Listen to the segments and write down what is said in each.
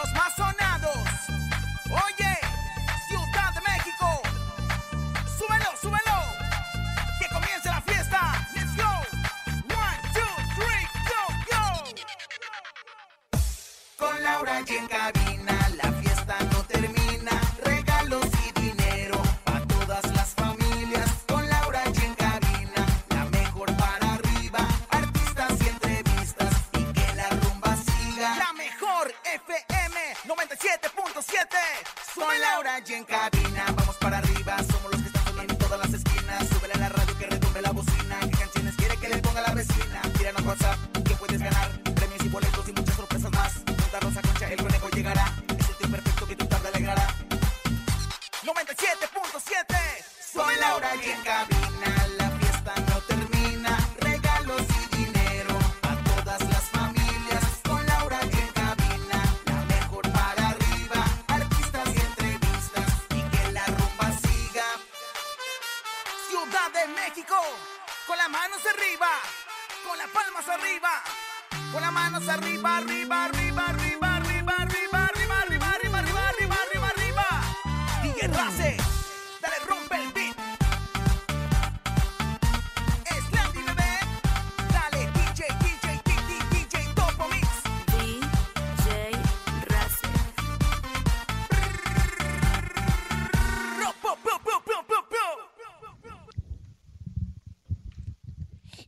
was my son.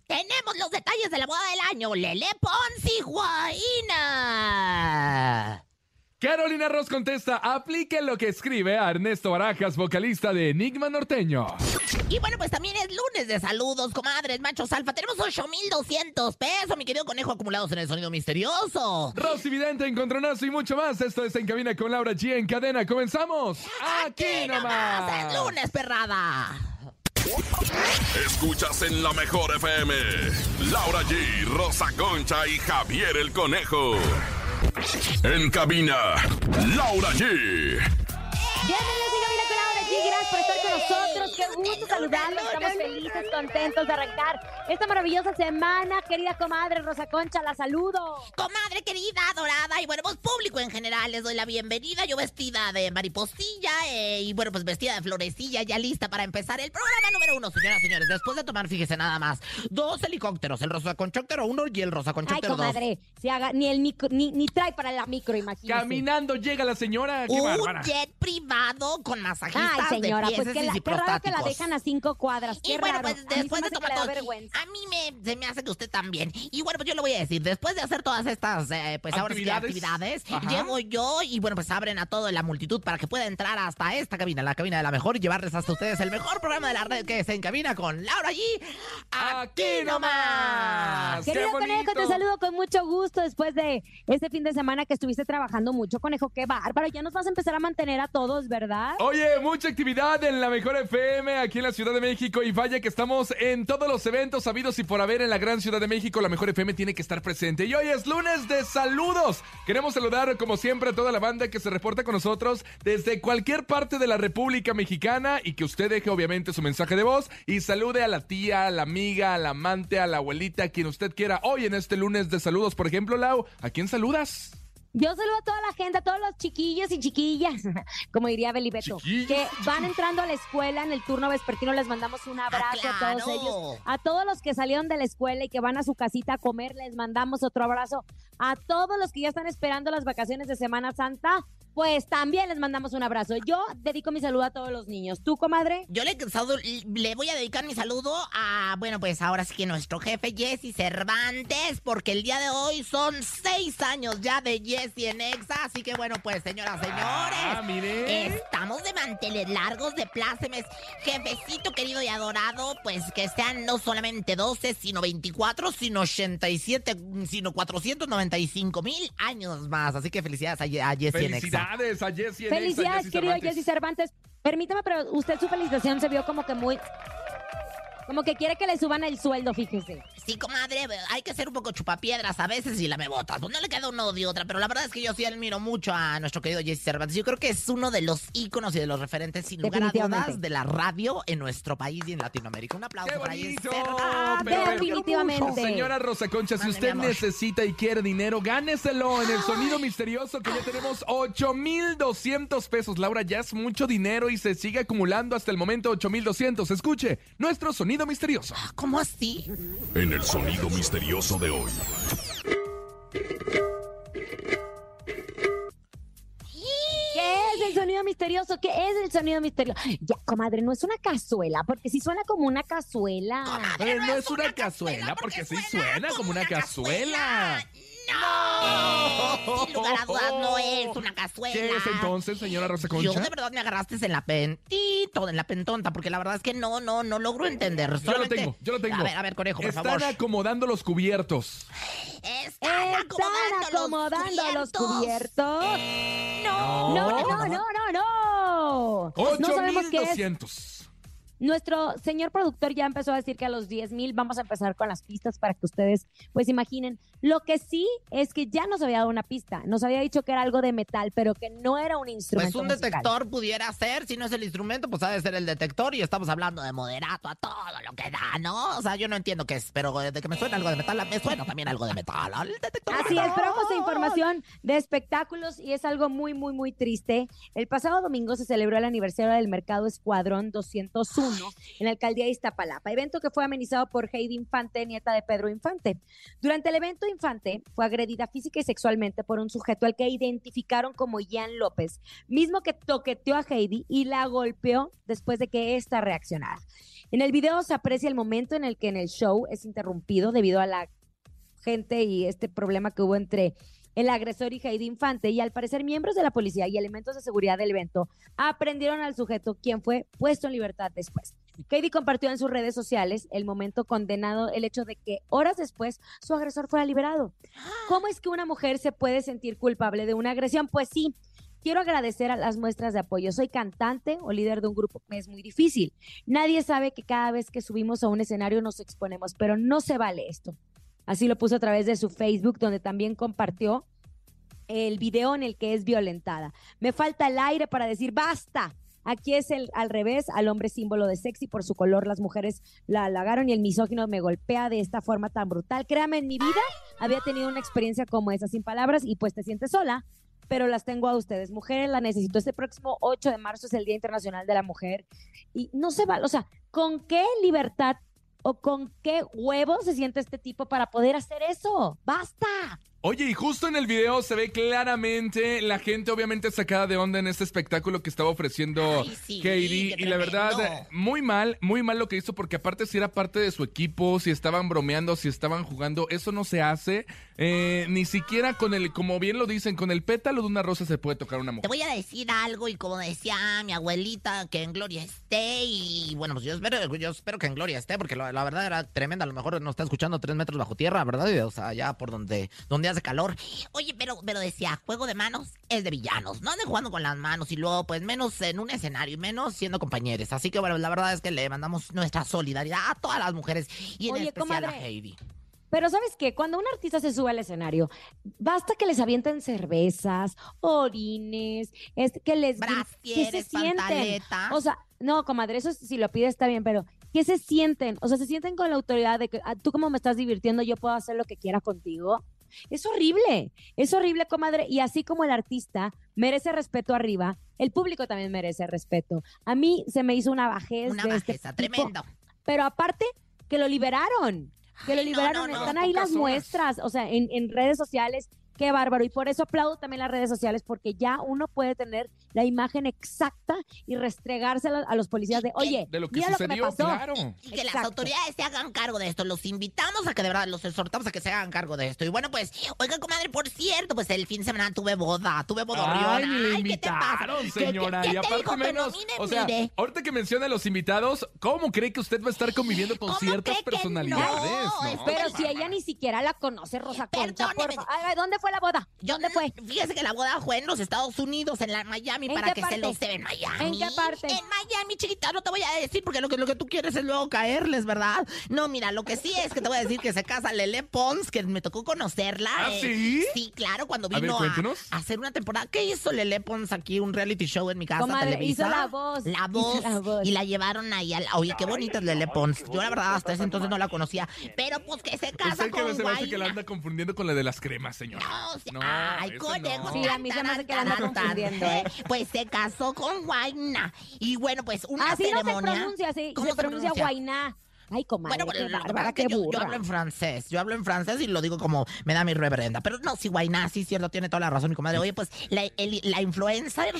Tenemos los detalles de la boda del año. Lele Pons y Guaina. Carolina Ross contesta, aplique lo que escribe a Ernesto Barajas, vocalista de Enigma Norteño. Y bueno, pues también es lunes de saludos, comadres, machos alfa. Tenemos 8,200 pesos, mi querido conejo, acumulados en el sonido misterioso. Rosy Vidente, Encontronazo y mucho más. Esto es En Cabina con Laura G. En cadena, comenzamos. Aquí nomás. Es lunes, perrada. Escuchas en la mejor FM. Laura G, Rosa Concha y Javier el Conejo. En cabina, Laura G. Bienvenidos a Cabina con Laura G. Gracias por nosotros. Qué gusto saludarlos. Estamos felices, contentos de arrancar esta maravillosa semana. Querida comadre Rosa Concha, la saludo. Comadre querida, adorada y bueno, pues público en general, les doy la bienvenida. Yo vestida de mariposilla eh, y bueno, pues vestida de florecilla, ya lista para empezar el programa número uno, señoras y señores. Después de tomar, fíjese nada más, dos helicópteros, el rosa conchóptero uno y el rosa Ay, conchóptero dos. comadre, si haga, ni el micro, ni, ni trae para la micro, imagínese. Caminando llega la señora. ¡Qué Un bárbara! jet privado con masajistas Ay, señora, de pues pies qué, la, y qué raro que la dejan a cinco cuadras. Qué Y bueno, raro. pues se después de que tomar todo, a mí me, se me hace que usted también. Y bueno, pues yo le voy a decir, después de hacer todas estas, eh, pues ahora sí que Actividades. llego yo y bueno, pues abren a toda la multitud para que pueda entrar hasta esta cabina, la cabina de la mejor, y llevarles hasta ustedes el mejor programa de la red que es En Cabina con Laura G. ¡Aquí nomás! ¡Qué Querido Conejo, te saludo con mucho gusto después de este fin de semana que estuviste trabajando mucho. Conejo, qué bárbaro. Ya nos vas a empezar a mantener a todos, ¿verdad? Oye, mucha actividad en la Mejor FM aquí en la Ciudad de México y vaya que estamos en todos los eventos habidos y por haber en la gran Ciudad de México. La Mejor FM tiene que estar presente. Y hoy es lunes de saludos. Queremos saludar como siempre a toda la banda que se reporta con nosotros desde cualquier parte de la República Mexicana y que usted deje obviamente su mensaje de voz y salude a la tía, a la amiga, a la amante, a la abuelita, a quien usted quiera. Hoy en este lunes de saludos, por ejemplo, Lau, ¿a quién saludas? Yo saludo a toda la gente, a todos los chiquillos y chiquillas, como diría Belibeto, que van entrando a la escuela en el turno vespertino. Les mandamos un abrazo a todos ellos. A todos los que salieron de la escuela y que van a su casita a comer, les mandamos otro abrazo. A todos los que ya están esperando las vacaciones de Semana Santa, pues también les mandamos un abrazo. Yo dedico mi saludo a todos los niños. ¿Tú, comadre? Yo le, saludo- le voy a dedicar mi saludo a, bueno, pues ahora sí que nuestro jefe Jesse Cervantes, porque el día de hoy son seis años ya de Jesse en Exa, así que bueno, pues señoras, señores. Ah, mire. Estamos de manteles largos, de plácemes. Jefecito querido y adorado, pues que sean no solamente 12, sino 24, sino 87, sino 495 mil años más. Así que felicidades a, a Jesse en Exa. Felicidades a Jessy Felicidades, Jessy querido Cervantes. Jesse Cervantes. Permítame, pero usted su felicitación se vio como que muy... Como que quiere que le suban el sueldo, fíjese. Sí, comadre, hay que ser un poco chupapiedras a veces y la me botas. Pues no le queda uno de otra, pero la verdad es que yo sí admiro mucho a nuestro querido Jesse Cervantes. Yo creo que es uno de los íconos y de los referentes, sin lugar a dudas, de la radio en nuestro país y en Latinoamérica. Un aplauso ¡Qué para Jesse! Cervantes. Definitivamente. Señora Rosa Concha, si usted necesita y quiere dinero, gáneselo en el sonido misterioso que ya tenemos 8,200 pesos. Laura, ya es mucho dinero y se sigue acumulando hasta el momento 8,200. Escuche, nuestro sonido misterioso. ¿Cómo así? En el sonido misterioso de hoy. ¿Qué es el sonido misterioso? ¿Qué es el sonido misterioso? Ya, comadre, no es una cazuela, porque sí suena como una cazuela. Pero no es una cazuela, porque sí suena como una cazuela. ¡No! Sin lugar a dudas, no es una cazuela. ¿Qué es entonces, señora Rosa Yo Concha? de verdad me agarraste en la pentito, en la pentonta, porque la verdad es que no, no, no logro entender. Yo lo tengo, yo lo tengo. A ver, a ver, conejo, por Están favor. acomodando los cubiertos. Están ¿Están acomodando, acomodando los cubiertos. cubiertos? No, no, no, no, no, no. No sabemos qué es. 8,200. Nuestro señor productor ya empezó a decir que a los 10 mil vamos a empezar con las pistas para que ustedes pues imaginen. Lo que sí es que ya nos había dado una pista. Nos había dicho que era algo de metal, pero que no era un Pues instrumento un musical. detector pudiera ser, si no es el instrumento, pues ha de ser el detector y estamos hablando de moderato a todo lo que da, ¿no? O sea, yo no entiendo qué es, pero de que me suena algo de metal, me suena también algo de metal. El detector. Así es, pero esta información de espectáculos y es algo muy, muy, muy triste. El pasado domingo se celebró el aniversario del Mercado Escuadrón 201 en la alcaldía de Iztapalapa, evento que fue amenizado por Heidi Infante, nieta de Pedro Infante. Durante el evento, Infante fue agredida física y sexualmente por un sujeto al que identificaron como Ian López, mismo que toqueteó a Heidi y la golpeó después de que ésta reaccionara. En el video se aprecia el momento en el que en el show es interrumpido debido a la gente y este problema que hubo entre el agresor y Heidi Infante y al parecer miembros de la policía y elementos de seguridad del evento aprendieron al sujeto quien fue puesto en libertad después. Heidi compartió en sus redes sociales el momento condenado el hecho de que horas después su agresor fuera liberado. ¿Cómo es que una mujer se puede sentir culpable de una agresión? Pues sí. Quiero agradecer a las muestras de apoyo. Soy cantante o líder de un grupo es muy difícil. Nadie sabe que cada vez que subimos a un escenario nos exponemos, pero no se vale esto. Así lo puso a través de su Facebook, donde también compartió el video en el que es violentada. Me falta el aire para decir basta. Aquí es el al revés, al hombre símbolo de sexy por su color, las mujeres la halagaron y el misógino me golpea de esta forma tan brutal. Créame, en mi vida había tenido una experiencia como esa, sin palabras, y pues te sientes sola, pero las tengo a ustedes. Mujeres, las necesito. Este próximo 8 de marzo es el Día Internacional de la Mujer y no se va, o sea, ¿con qué libertad o con qué huevo se siente este tipo para poder hacer eso? ¡Basta! Oye, y justo en el video se ve claramente la gente obviamente sacada de onda en este espectáculo que estaba ofreciendo Ay, sí, Katie. Y la verdad, muy mal, muy mal lo que hizo, porque aparte si era parte de su equipo, si estaban bromeando, si estaban jugando, eso no se hace. Eh, ni siquiera con el, como bien lo dicen, con el pétalo de una rosa se puede tocar una Te mujer. voy a decir algo y como decía mi abuelita, que en Gloria esté y bueno, pues yo espero, yo espero que en Gloria esté porque la, la verdad era tremenda, a lo mejor nos está escuchando tres metros bajo tierra, ¿verdad? Y, o sea, allá por donde, donde hace calor. Oye, pero, pero decía, juego de manos es de villanos, no anden jugando con las manos y luego pues menos en un escenario y menos siendo compañeros. Así que bueno, la verdad es que le mandamos nuestra solidaridad a todas las mujeres y en Oye, especial a Heidi. Pero ¿sabes qué? Cuando un artista se sube al escenario, basta que les avienten cervezas, orines, es que les ¿qué se sienten? O sea, no, comadre, eso si lo pides está bien, pero ¿qué se sienten? O sea, se sienten con la autoridad de que ah, tú como me estás divirtiendo, yo puedo hacer lo que quiera contigo. Es horrible, es horrible, comadre. Y así como el artista merece respeto arriba, el público también merece respeto. A mí se me hizo una bajez Una de este bajeza tipo, tremendo. pero aparte que lo liberaron, que lo Ay, liberaron, no, no. están ahí las horas. muestras, o sea, en, en redes sociales, qué bárbaro. Y por eso aplaudo también las redes sociales, porque ya uno puede tener la imagen exacta y restregársela a los policías de, oye, De lo que mira lo que sucedió, me pasó. claro. Y que las Exacto. autoridades se hagan cargo de esto. Los invitamos a que de verdad los exhortamos a que se hagan cargo de esto. Y bueno, pues, oiga, comadre, por cierto, pues el fin de semana tuve boda, tuve bodorrión. Ay, Ay, ¿qué te pasa? invitaron, ¿Qué- qué- señora. qué y te aparte dijo menos, no? Mire, o sea, mire. ahorita que menciona a los invitados, ¿cómo cree que usted va a estar conviviendo con ¿Cómo ciertas personalidades? no? no? Es Pero Qué si ella ni siquiera la conoce, Rosa Concha, por ¿Dónde fue la boda? Yo- ¿Dónde fue? Fíjese que la boda fue en los Estados Unidos, en la Miami, ¿En para que parte? se lo en Miami. ¿En qué parte? En Miami, chiquita, no te voy a decir porque lo que, lo que tú quieres es luego caerles, ¿verdad? No, mira, lo que sí es que te voy a decir que se casa Lele Pons, que me tocó conocerla. ¿Ah, eh, sí? Sí, claro, cuando A ver, vino a, a hacer una temporada. ¿Qué hizo Lele Pons aquí? Un reality show en mi casa, Comadre, Televisa. hizo la voz, La voz. la voz. Y la llevaron ahí al... Oye, qué bonita es Lele Pons. Yo la verdad hasta ese entonces no la conocía. Pero pues que se casa Usted que con se me hace que la anda confundiendo con la de las cremas, señora. Sea, No, ay, conejo. no. Sí, a mí se me hace que la tan, confundiendo. ¿eh? Pues se casó con Guayna. Y bueno, pues una Así no se ceremonia. pronuncia, así. ¿Cómo Se pronuncia guainá. Ay, comadre, Bueno, qué bárbara, qué yo, yo burra. hablo en francés, yo hablo en francés y lo digo como me da mi reverenda. Pero no, si Guayna, sí, cierto, tiene toda la razón, mi comadre. Oye, pues la, el- la influencer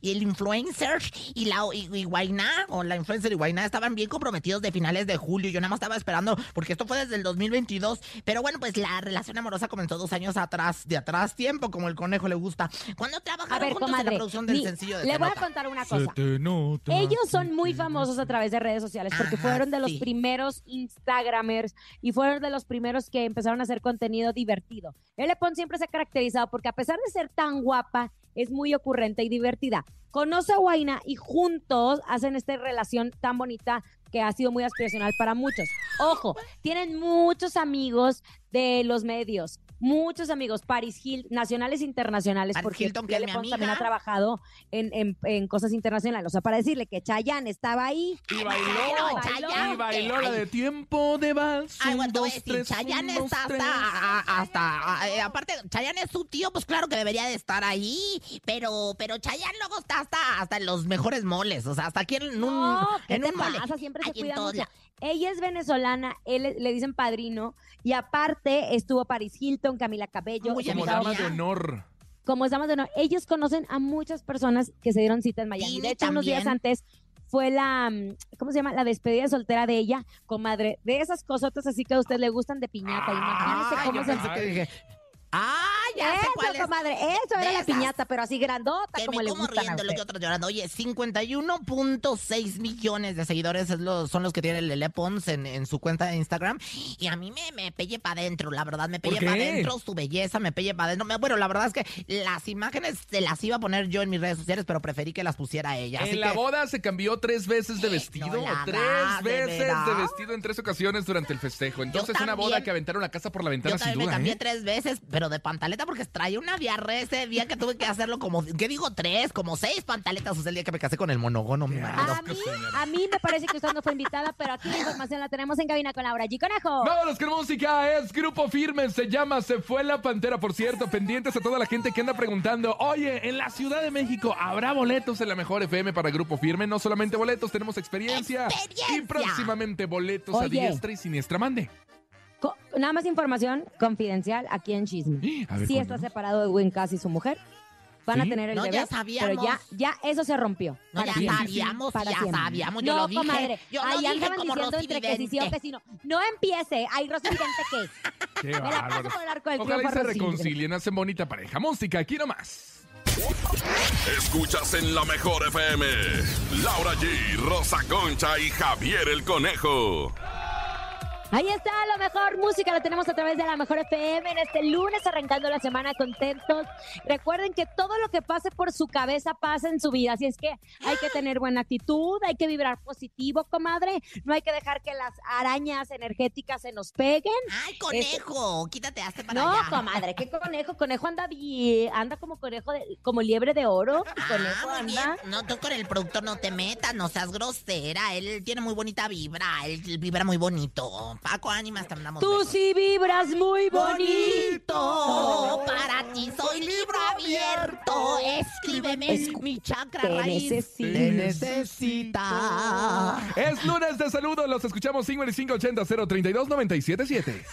y el influencer y la y, y Guayna, o la influencer y Guayna estaban bien comprometidos de finales de julio. Yo nada más estaba esperando, porque esto fue desde el 2022. Pero bueno, pues la relación amorosa comenzó dos años atrás, de atrás tiempo, como el conejo le gusta. Cuando trabajaron A ver, juntos en la producción del mi- sencillo de le voy a contar una Se cosa. te nota. Ellos son muy famosos a través de redes sociales porque Ajá, fueron de los sí. primeros Instagramers y fueron de los primeros que empezaron a hacer contenido divertido. Ele Pons siempre se ha caracterizado porque a pesar de ser tan guapa, es muy ocurrente y divertida. Conoce a Huayna y juntos hacen esta relación tan bonita que ha sido muy aspiracional para muchos. Ojo, tienen muchos amigos de los medios, muchos amigos, Paris Hilton, nacionales e internacionales, Paris porque Hilton, que también ha trabajado en, en- en cosas internacionales. O sea, para decirle que Chayanne estaba ahí. Y bailó, Chayanne, y bailó la de tiempo de vals. Ay, bueno, dos, decir, tres, Chayanne un, dos, está tres. hasta, hasta, eh, aparte, Chayanne es su tío, pues claro que debería de estar ahí, pero, pero Chayanne luego está hasta, hasta en los mejores moles, o sea, hasta aquí en un, No, ¿qué en un mole. Siempre se Aquí en cuida mucho. Ella es venezolana, él le- le dicen padrino, y aparte estuvo Paris Hilton, Camila Cabello, Muy Como han amiga quedado- dama de honor. como damas de honor. Ellos conocen a muchas personas que se dieron cita en Miami. Dini de hecho, unos días antes fue la, mm, ¿cómo se llama? La despedida de soltera de ella, comadre. De esas cosotas así que a usted le gustan de piñata. Imagínese Ay, cómo se... que dije, ah, ya sé cuál Eso, es. comadre, eso era De la piñata, pero así grandota Que como me le como riendo, lo que otros llorando. Oye, 51.6 millones de seguidores es lo- son los que tiene Lele Pons en, en su cuenta de Instagram. Y a mí me, me pelle para adentro, la verdad, me ¿Por pelle para adentro, su belleza me pelle para adentro. Bueno, la verdad es que las imágenes se las iba a poner yo en mis redes sociales, pero preferí que las pusiera ella. Así En la boda se cambió tres veces de vestido. no la tres hagas, ¿de veces de vestido en tres ocasiones durante el festejo. Entonces, una también. boda que aventaron la casa por la ventana yo sin también me duda. cambié ¿eh? tres veces, pero de pantaleta porque traía una diarrea ese día que tuve que hacerlo como, ¿qué digo? Tres, como seis pantaletas. O sea, el día que me casé con el monogono, mi marido. A mí, a mí me parece que usted no fue invitada, pero aquí la información la tenemos en cabina con Laura G. Conejo. Vámonos con música, es Grupo Firme, se llama Se fue la Pantera, por cierto, pendientes a toda la gente que anda preguntando, oye, en la Ciudad de México, ¿habrá boletos en la Mejor FM para Grupo Firme? No solamente boletos, tenemos experiencia, ¡Experiencia! y próximamente boletos a Oye. Diestra y siniestra, mande. Co- nada más información confidencial aquí en Chisme. Ver, Sí está separado Edwin Cass y su mujer. Van ¿Sí? a tener el No, bebé, ya sabíamos. pero ya, ya eso se rompió. No, ya siempre. sabíamos, Para ya siempre. sabíamos, yo no, lo dije. comadre, Yo lo ahí dije como diciendo entre que sí sí o Vidente. que sí no. No empiece, ay, Rosy Vidente, ¿qué? Qué Me la paso por el arco del Ojalá y se reconcilien, hacen bonita pareja. Música, aquí nomás. Escuchas en la mejor FM. Laura G, Rosa Concha y Javier el Conejo. Ahí está la mejor música, la tenemos a través de la mejor FM en este lunes, arrancando la semana contentos. Recuerden que todo lo que pase por su cabeza pasa en su vida, así es que hay que tener buena actitud, hay que vibrar positivo, comadre. No hay que dejar que las arañas energéticas se nos peguen. Ay, conejo, quítate, hazte para No, allá. comadre, ¿qué conejo? Conejo anda bien, anda como conejo, de- como liebre de oro. Conejo Ah, anda. bien. No, tú con el productor no te metas, no seas grosera. Él tiene muy bonita vibra, él vibra muy bonito. Paco, ánimas, te mandamos Tú besos. sí vibras muy bonito. Bonito, para ti soy libro abierto. Escríbeme, Escu- mi chakra te raíz necesito. te necesita. Es lunes de saludos, los escuchamos 5580 032 977.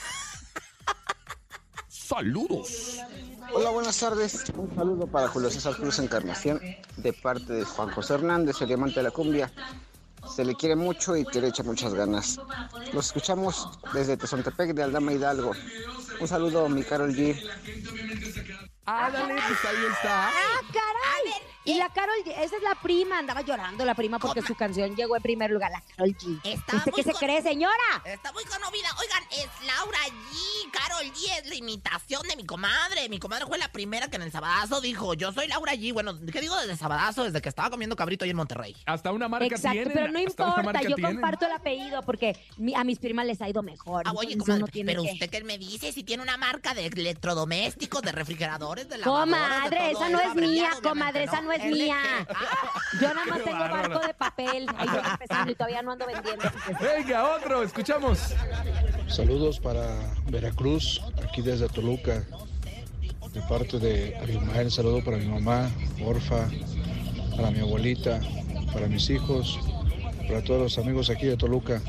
Saludos. Hola, buenas tardes. Un saludo para Julio César Cruz Encarnación de parte de Juan José Hernández, el diamante de la cumbia. Se le quiere mucho y que le echa muchas ganas. Los escuchamos desde Tezontepec de Aldama Hidalgo. Un saludo, mi Carol G. Ándale, pues ahí está. ¡Ah, caray! Y la Carol G, esa es la prima, andaba llorando la prima porque Coma. su canción llegó en primer lugar, la Carol G. Está ¿Usted muy qué se con- cree, señora? Está muy conmovida. Oigan, es Laura G. Carol G es la imitación de mi comadre. Mi comadre fue la primera que en el sabadazo dijo, yo soy Laura G. Bueno, ¿qué digo desde sabadazo? Desde que estaba comiendo cabrito ahí en Monterrey. Hasta una marca Exacto, tienen. pero no hasta una importa, marca yo tienen. comparto el apellido porque mi- a mis primas les ha ido mejor. Ah, oye, entonces comadre, tiene pero que- usted qué me dice si tiene una marca de electrodomésticos, de refrigeradores, de lavadoras, de Comadre, todo esa no eso es mía, abreviado, comadre, esa no es Mía. Ah, Yo nada más tengo bárbaro. barco de papel, ahí voy empezando y todavía no ando vendiendo. Venga, otro, escuchamos. Saludos para Veracruz, aquí desde Toluca. De parte de Abimael, saludo para mi mamá, Orfa, para mi abuelita, para mis hijos, para todos los amigos aquí de Toluca.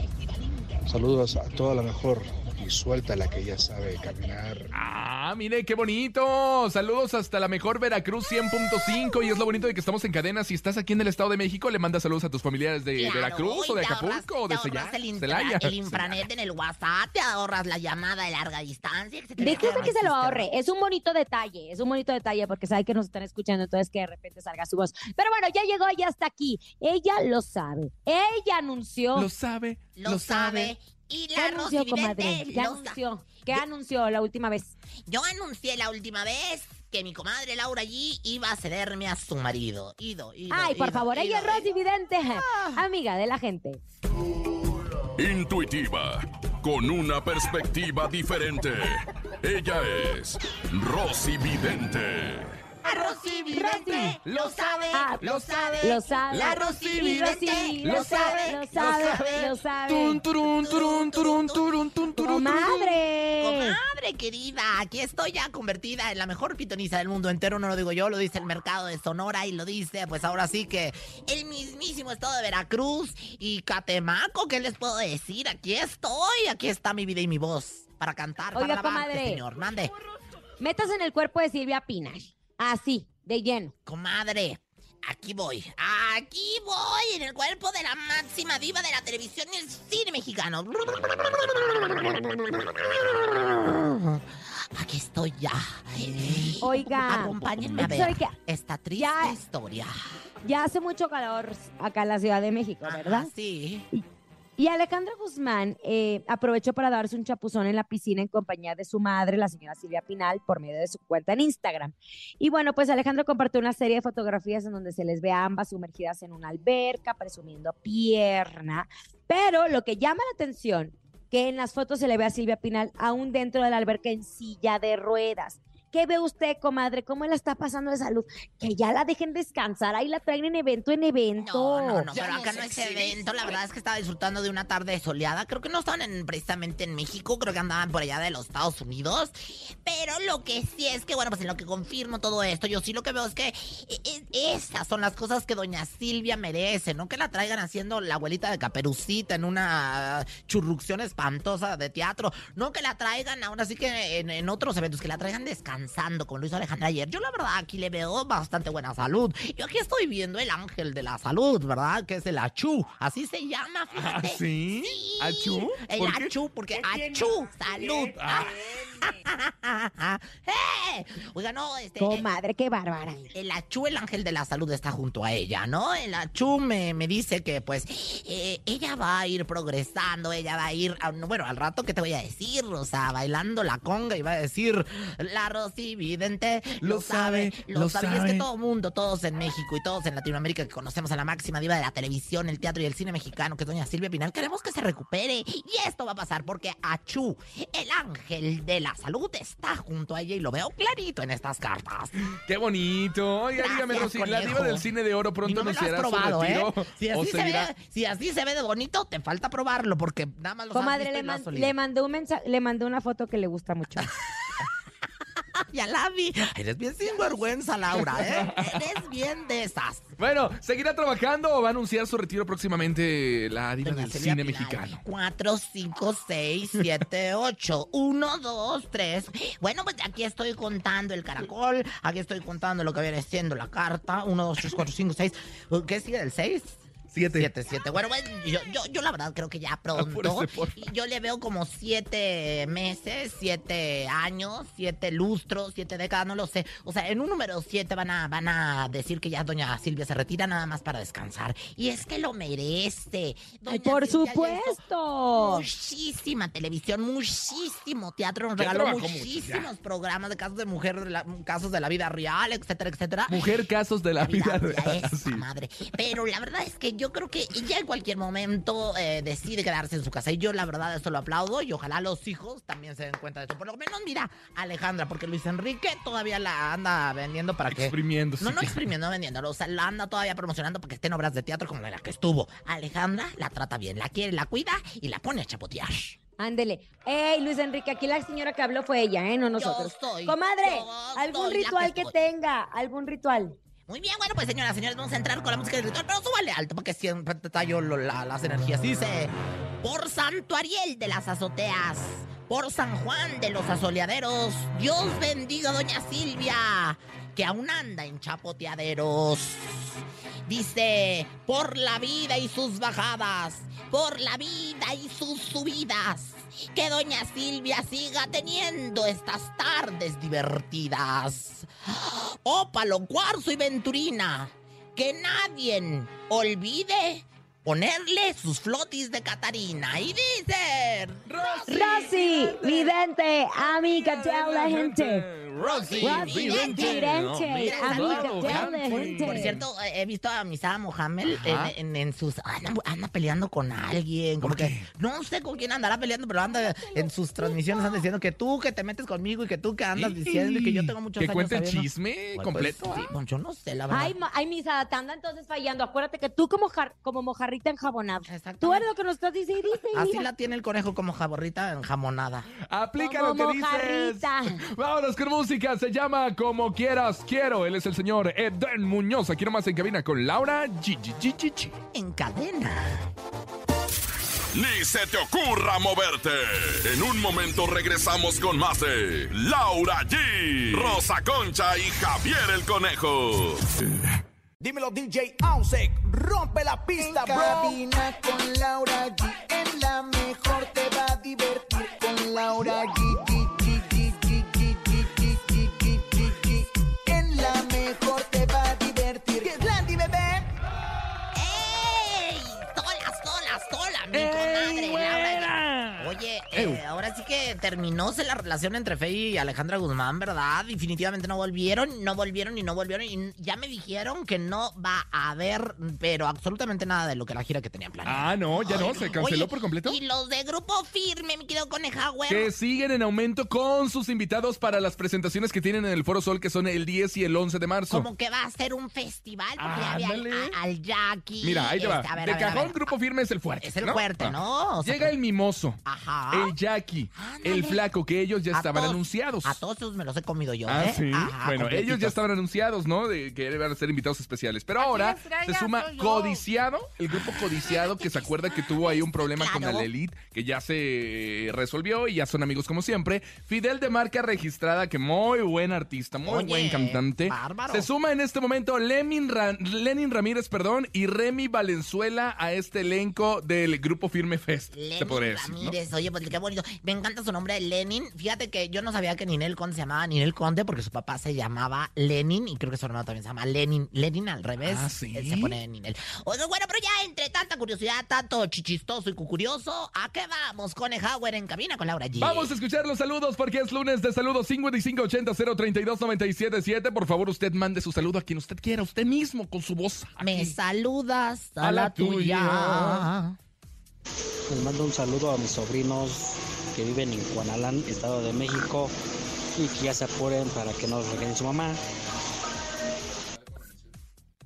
Saludos a toda la mejor y suelta la que ya sabe caminar. Ah, mire, qué bonito. Saludos hasta la mejor Veracruz 100.5. Y es lo bonito de que estamos en cadena. Si estás aquí en el Estado de México, le mandas saludos a tus familiares de Claro, Veracruz o de Acapulco o de Celaya. el, infra- Celaya. el infranet en el WhatsApp, te ahorras la llamada de larga distancia. que se te Déjeme queda que se lo ahorre. Es un bonito detalle, es un bonito detalle porque sabe que nos están escuchando, entonces que de repente salga su voz. Pero bueno, ya llegó, ya está aquí. Ella lo sabe. Ella anunció. Lo sabe, Lo, sabe. Y ¿Qué la anunció, Rosy comadre? ¿Qué anunció? ¿Qué anunció la última vez? Yo anuncié la última vez que mi comadre Laura G iba a cederme a su marido. Ido, ido, Ay, por ido, favor, ella es Rosy Vidente, Ah. amiga de la gente. Intuitiva, con una perspectiva diferente. Ella es Rosy Vidente. La Rosy Vidente lo sabe, Ah, lo sabe. Lo sabe. La Rosy Vidente lo sabe, lo sabe, lo sabe. Tun, turun, turun, turun, turun, tun, turun, turun. Comadre. Comadre querida, aquí estoy ya convertida en la mejor pitoniza del mundo entero, no lo digo yo, lo dice el mercado de Sonora y lo dice, pues ahora sí que el mismísimo estado de Veracruz y Catemaco, ¿qué les puedo decir? Aquí estoy, aquí está mi vida y mi voz para cantar, Oiga, para alabarte, comadre. señor, mande. Metas en el cuerpo de Silvia Pinal. Así, de lleno. Comadre, aquí voy, aquí voy en el cuerpo de la máxima diva de la televisión y el cine mexicano. Aquí estoy ya. Oiga. Acompáñenme a ¿sabe ver esta triste Ya- historia. Ya hace mucho calor acá en la Ciudad de México, ¿verdad? Ajá, sí. Y Alejandra Guzmán eh, aprovechó para darse un chapuzón en la piscina en compañía de su madre, la señora Silvia Pinal, por medio de su cuenta en Instagram. Y bueno, pues Alejandra compartió una serie de fotografías en donde se les ve a ambas sumergidas en una alberca, presumiendo pierna. Pero lo que llama la atención, que en las fotos se le ve a Silvia Pinal aún dentro de la alberca en silla de ruedas. ¿Qué ve usted, comadre? ¿Cómo la está pasando de salud? Que ya la dejen descansar, ahí la traen en evento en evento. No, no, no, pero acá no es evento. La verdad es que estaba disfrutando de una tarde soleada. Creo que no estaban en- precisamente en México, creo que andaban por allá de los Estados Unidos. Pero lo que sí es que, bueno, pues en lo que confirmo todo esto, yo sí lo que veo es que e- e- esas son las cosas que doña Silvia merece, no que la traigan haciendo la abuelita de Caperucita en una churrucción espantosa de teatro, no que la traigan ahora sí que en, en otros eventos, que la traigan descansando, como lo hizo Alejandra ayer. Yo la verdad aquí le veo bastante buena salud. Yo aquí estoy viendo el ángel de la salud, ¿verdad? Que es el Achú, así se llama, ¿Ah, fíjate. sí? ¿Achú? El ¿Por? Achú, porque Achú, salud. ¡Eh! Oiga, no, este... Comadre, qué bárbara. el Achú, el ángel de la salud, está junto a ella, ¿no? El Achú me, me dice que, pues, eh, ella va a ir progresando, ella va a ir, a- bueno, al rato, ¿qué te voy a decir? O sea, bailando la conga y va a decir, la Vidente lo, Lo sabe, sabe, lo, sabe. Y es que todo mundo, todos en México y todos en Latinoamérica que conocemos a la máxima diva de la televisión, el teatro y el cine mexicano, que es doña Silvia Pinal, queremos que se recupere. Y esto va a pasar porque Achú, el ángel de la salud, está junto a ella y lo veo clarito en estas cartas. Qué bonito. Oiga, Gracias, dígame, Rosy, la diva del cine de oro Y pronto no me lo has anunciará probado, su ¿eh? Si así, se seguirá- ve, si así se ve de bonito, te falta probarlo porque nada más lo Comadre, le, man- le mandé un mensaje, le mandé una foto que le gusta mucho. Ya la vi. Eres bien sinvergüenza, Laura, ¿eh? Eres bien de esas. Bueno, ¿seguirá trabajando o va a anunciar su retiro próximamente la diva Doña del Silvia cine Pinal. mexicano? 4, 5, 6, 7, 8. 1, 2, 3. Bueno, pues aquí estoy contando el caracol. Aquí estoy contando lo que viene siendo la carta. 1, 2, 3, 4, 5, 6. ¿Qué sigue del 6? Siete. Siete, siete. Bueno, bueno, yo, yo, yo la verdad creo que ya pronto. Apúrese. Y Yo le veo como siete meses, siete años, siete lustros, siete décadas, no lo sé. O sea, en un número siete van a, van a decir que ya doña Silvia se retira nada más para descansar. Y es que lo merece. Ay, Doña por Silvia supuesto. Muchísima televisión, muchísimo teatro, nos regaló mucho, muchísimos programas de casos de mujer, de la- casos de la vida real, etcétera, etcétera. Mujer, casos de la vida real. esa Sí. madre. Pero la verdad es que yo creo que ella en cualquier momento eh, decide quedarse en su casa. Y yo la verdad esto lo aplaudo y ojalá los hijos también se den cuenta de esto. Por lo menos mira Alejandra, porque Luis Enrique todavía la anda vendiendo para que... Exprimiendo. No, no exprimiendo, vendiendo. O sea, la anda todavía promocionando para que esté en obras de teatro como la que estuvo. Alejandra la trata bien, la quiere, la cuida y la pone a chapotear. Ándele. Ey, Luis Enrique, aquí la señora que habló fue ella, ¿eh? No nosotros. soy, Comadre, yo algún soy la que ritual que tenga, algún ritual. Muy bien, bueno, pues señoras, señores, vamos a entrar con la música del ritual, pero súbale alto porque siempre te tallo lo- la- las energías. Dice, por Santo Ariel de las azoteas, por San Juan de los asoleaderos, Dios bendiga a Doña Silvia, que aún anda en chapoteaderos. Dice, por la vida y sus bajadas, por la vida y sus subidas, que Doña Silvia siga teniendo estas tardes divertidas. Ópalo, cuarzo y venturina, que nadie olvide ponerle sus flotis de Catarina. Y dice, Rosy, vidente, amiga de la gente. Rosy, Rosy, vidente. vidente, Mira, amiga Bravo, de la Humphrey. gente. Por cierto, he visto a Misada Mohamed en, Ajá. en- en sus. Anda, anda peleando con alguien. Como ¿Por que. No sé con quién andará peleando, pero anda en sus transmisiones anda diciendo que tú que te metes conmigo y que tú que andas diciendo y que yo tengo muchos Que años. cuente el chisme Bueno, completo. pues, sí, ¿ah? bueno, yo no sé, la verdad. Ay, ma- ay, misa, te anda entonces fallando. Acuérdate que tú como, jar- como mojarrita enjabonada. Tú eres lo que nos estás diciendo y dice. y Así mira. la tiene el conejo como jaborrita enjamonada. Aplica Como lo que dices. mojarrita. Vámonos con música. Se llama Como Quieras Quiero. Él es el señor Eden Muñoz. Aquí nomás en cabina con Laura G. G, G, G, G. En cadena. Ni se te ocurra moverte. En un momento regresamos con más de Laura G, Rosa Concha y Javier el Conejo. Dímelo DJ Ausek, rompe la pista, bro. Cabina con Laura G, en la mejor te va a divertir con Laura. G, terminóse la relación entre Fey y Alejandra Guzmán, ¿verdad? Definitivamente no volvieron, no volvieron y no volvieron. Y ya me dijeron que no va a haber, pero absolutamente nada de lo que la gira que tenían planeada. Ah, no, ya no. Se canceló Oye, por completo. Y los de Grupo Firme, mi querido Coneja, güey. Que siguen en aumento con sus invitados para las presentaciones que tienen en el Foro Sol, que son el 10 y el 11 de marzo. Como que va a ser un festival, porque ya había al, Ándale. a- al Jackie. Mira, ahí te va. este, a ver, de a ver, a cajón, ver. Grupo Firme es el fuerte. Es el ¿no? fuerte, Ah. ¿no? O sea, Llega el mimoso, Ajá. el Jackie. El flaco, que ellos ya A estaban todos- anunciados. A todos esos me los he comido yo, Ah, ¿eh? sí. Ajá, bueno, ellos ya estaban anunciados, ¿no? De que iban a ser invitados especiales. Pero ahora se suma Codiciado, el grupo Codiciado, que se acuerda que tuvo ahí un problema con Claro. la Elite, que ya se resolvió y ya son amigos como siempre. Fidel de marca registrada, que muy buen artista, muy Oye, buen cantante. bárbaro. Se suma en este momento Lenin, Lenin Ramírez, perdón, y Remy Valenzuela a este elenco del grupo Firme Fest. se Lenin podría decir, ¿no? Ramírez, oye, pues qué bonito. Me encanta su nombre, Lenin. Fíjate que yo no sabía que Ninel Conde se llamaba Ninel Conde porque su papá se llamaba Lenin y creo que su hermano también se llama Lenin. Lenin al revés. Ah, ¿sí? él Se pone Ninel. Oiga, bueno, pero ya entre tanta curiosidad, tanto chichistoso y cucurioso, ¿a qué vamos? Conejauer en cabina con Laura G. Vamos a escuchar los saludos porque es lunes de saludos 5580-032-977. Por favor, usted mande su saludo a quien usted quiera, usted mismo, con su voz. Me saludas a, A la, la tuya. tuya. Les mando un saludo a mis sobrinos que viven en Guanalán, Estado de México, y que ya se apuren para que no los regañe su mamá.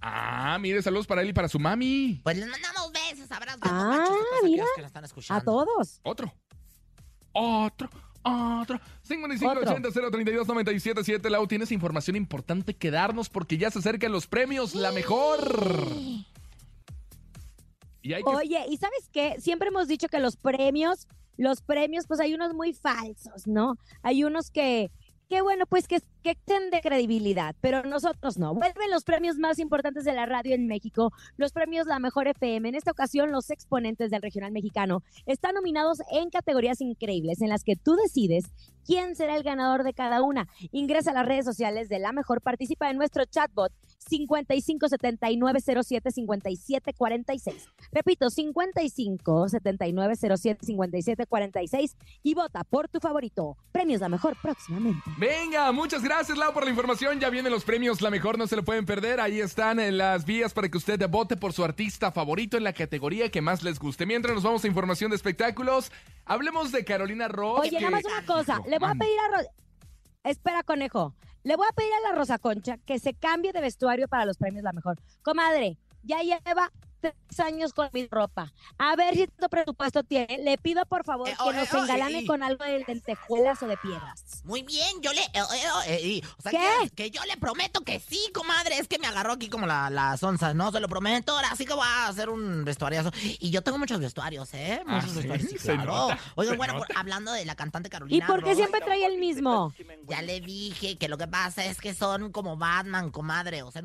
Ah, mire, saludos para él y para su mami. Pues les mandamos besos, abrazos. Ah, mira. que nos están escuchando. A todos. Otro. Otro. Otro. 5580-032-977. Lau, tienes información importante que darnos porque ya se acercan los premios. La mejor. Y hay que... Oye, ¿y sabes qué? Siempre hemos dicho que los premios, los premios, pues hay unos muy falsos, ¿no? Hay unos que, qué bueno, pues que, que de credibilidad, pero nosotros no. Vuelven los premios más importantes de la radio en México, los premios La Mejor FM. En esta ocasión, los exponentes del regional mexicano están nominados en categorías increíbles en las que tú decides quién será el ganador de cada una. Ingresa a las redes sociales de La Mejor, participa en nuestro chatbot 5579075746. Repito, 5579075746 y vota por tu favorito. Premios La Mejor próximamente. Venga, muchas gracias Lau por la información. Ya vienen los premios La Mejor, no se lo pueden perder. Ahí están en las vías para que usted vote por su artista favorito en la categoría que más les guste. Mientras nos vamos a información de espectáculos, hablemos de Carolina Ross. Oye, que- nada más una cosa. Le voy a pedir a Ro- Espera, conejo. Le voy a pedir a la Rosa Concha que se cambie de vestuario para los premios La Mejor. Comadre, ya lleva tres años con mi ropa. A ver si tu presupuesto tiene. Le pido, por favor, Eh, que oh, nos eh, oh, engalane eh, con algo de lentejuelas o de piedras. Muy bien, yo le... eh, eh, eh, y- o sea, ¿Qué? Que, que yo le prometo que sí, comadre. Es que me agarró aquí como la, las onzas, ¿no? Se lo prometo. Ahora sí que voy a hacer un vestuariazo. Y yo tengo muchos vestuarios, ¿eh? Ah, Muchos ¿sí? vestuarios, sí, claro. nota, Oigan, bueno, por- hablando de la cantante ¿Y Carolina por qué Ross, siempre trae el mismo? Ya le dije que lo que pasa es que son como Batman, comadre. O sea,